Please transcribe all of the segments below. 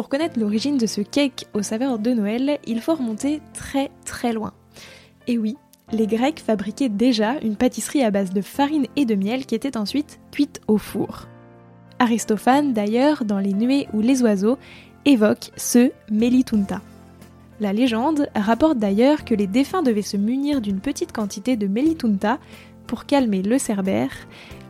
Pour connaître l'origine de ce cake aux saveurs de Noël, il faut remonter très très loin. Et oui, les Grecs fabriquaient déjà une pâtisserie à base de farine et de miel qui était ensuite cuite au four. Aristophane, d'ailleurs, dans Les Nuées ou les Oiseaux, évoque ce Melitunta. La légende rapporte d'ailleurs que les défunts devaient se munir d'une petite quantité de Melitunta pour calmer le Cerbère,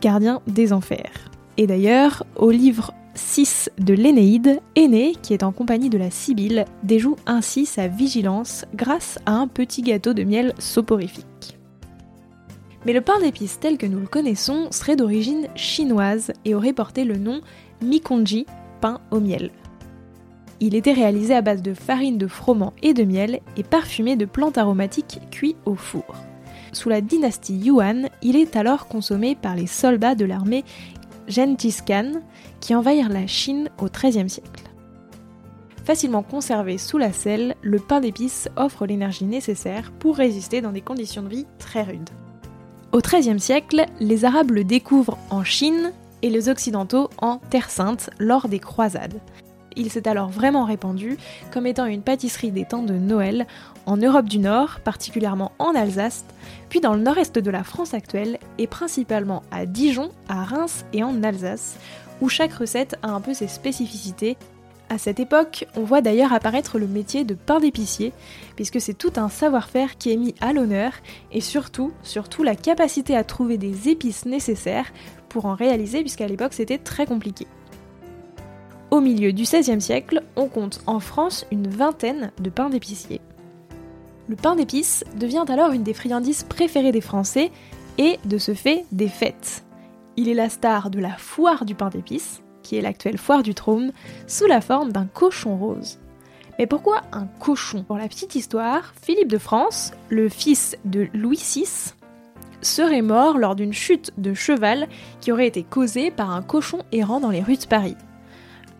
gardien des enfers. Et d'ailleurs, au livre 6 de l'Énéide, Aîné, qui est en compagnie de la Sibylle, déjoue ainsi sa vigilance grâce à un petit gâteau de miel soporifique. Mais le pain d'épices tel que nous le connaissons serait d'origine chinoise et aurait porté le nom Mikonji, pain au miel. Il était réalisé à base de farine de froment et de miel et parfumé de plantes aromatiques cuites au four. Sous la dynastie Yuan, il est alors consommé par les soldats de l'armée Genghis Khan qui envahirent la Chine au XIIIe siècle. Facilement conservé sous la selle, le pain d'épices offre l'énergie nécessaire pour résister dans des conditions de vie très rudes. Au XIIIe siècle, les Arabes le découvrent en Chine et les Occidentaux en Terre Sainte lors des croisades. Il s'est alors vraiment répandu comme étant une pâtisserie des temps de Noël en Europe du Nord, particulièrement en Alsace, puis dans le nord-est de la France actuelle et principalement à Dijon, à Reims et en Alsace, où chaque recette a un peu ses spécificités. À cette époque, on voit d'ailleurs apparaître le métier de pain d'épicier, puisque c'est tout un savoir-faire qui est mis à l'honneur, et surtout, surtout la capacité à trouver des épices nécessaires pour en réaliser, puisqu'à l'époque c'était très compliqué. Au milieu du XVIe siècle, on compte en France une vingtaine de pains d'épicier. Le pain d'épices devient alors une des friandises préférées des Français et, de ce fait, des fêtes. Il est la star de la foire du pain d'épices, qui est l'actuelle foire du trône, sous la forme d'un cochon rose. Mais pourquoi un cochon? Pour la petite histoire, Philippe de France, le fils de Louis VI, serait mort lors d'une chute de cheval qui aurait été causée par un cochon errant dans les rues de Paris.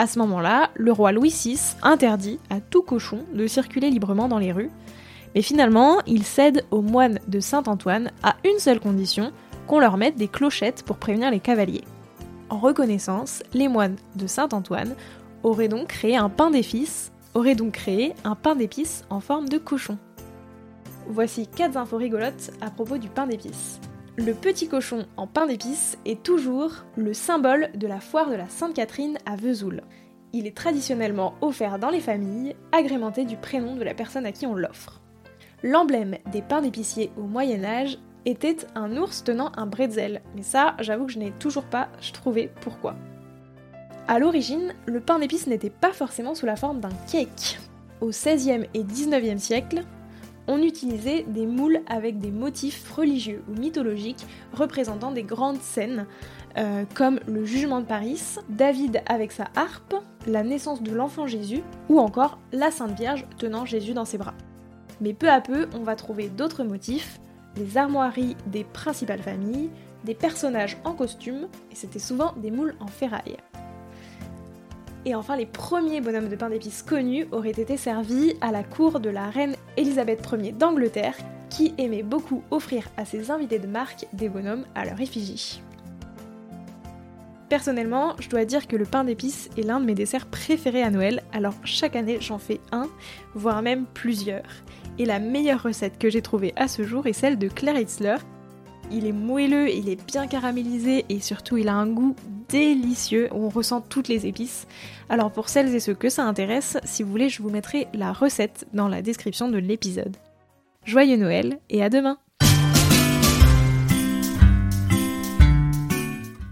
À ce moment-là, le roi Louis VI interdit à tout cochon de circuler librement dans les rues, mais finalement, il cède aux moines de Saint-Antoine à une seule condition, qu'on leur mette des clochettes pour prévenir les cavaliers. En reconnaissance, les moines de Saint-Antoine auraient donc créé un pain d'épices, auraient donc créé un pain d'épices en forme de cochon. Voici 4 infos rigolotes à propos du pain d'épices. Le petit cochon en pain d'épices est toujours le symbole de la foire de la Sainte-Catherine à Vesoul. Il est traditionnellement offert dans les familles, agrémenté du prénom de la personne à qui on l'offre. L'emblème des pains d'épicier au Moyen Âge était un ours tenant un bretzel, mais ça, j'avoue que je n'ai toujours pas trouvé pourquoi. A l'origine, le pain d'épices n'était pas forcément sous la forme d'un cake. Au XVIe et XIXe siècle, on utilisait des moules avec des motifs religieux ou mythologiques représentant des grandes scènes, euh, comme le jugement de Paris, David avec sa harpe, la naissance de l'enfant Jésus, ou encore la Sainte Vierge tenant Jésus dans ses bras. Mais peu à peu, on va trouver d'autres motifs, les armoiries des principales familles, des personnages en costume, et c'était souvent des moules en ferraille. Et enfin, les premiers bonhommes de pain d'épices connus auraient été servis à la cour de la reine Elisabeth Ier d'Angleterre, qui aimait beaucoup offrir à ses invités de marque des bonhommes à leur effigie. Personnellement, je dois dire que le pain d'épices est l'un de mes desserts préférés à Noël, alors chaque année j'en fais un, voire même plusieurs. Et la meilleure recette que j'ai trouvée à ce jour est celle de Claire Hitzler. Il est moelleux, il est bien caramélisé et surtout il a un goût délicieux on ressent toutes les épices. Alors pour celles et ceux que ça intéresse, si vous voulez, je vous mettrai la recette dans la description de l'épisode. Joyeux Noël et à demain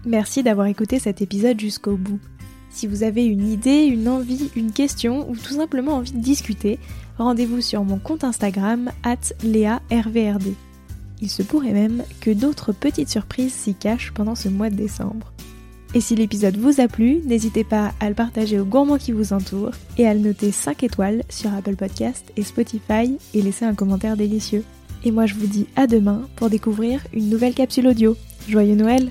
Merci d'avoir écouté cet épisode jusqu'au bout. Si vous avez une idée, une envie, une question ou tout simplement envie de discuter, rendez-vous sur mon compte Instagram at léarvrd. Il se pourrait même que d'autres petites surprises s'y cachent pendant ce mois de décembre. Et si l'épisode vous a plu, n'hésitez pas à le partager aux gourmands qui vous entourent et à le noter 5 étoiles sur Apple Podcast et Spotify et laisser un commentaire délicieux. Et moi je vous dis à demain pour découvrir une nouvelle capsule audio. Joyeux Noël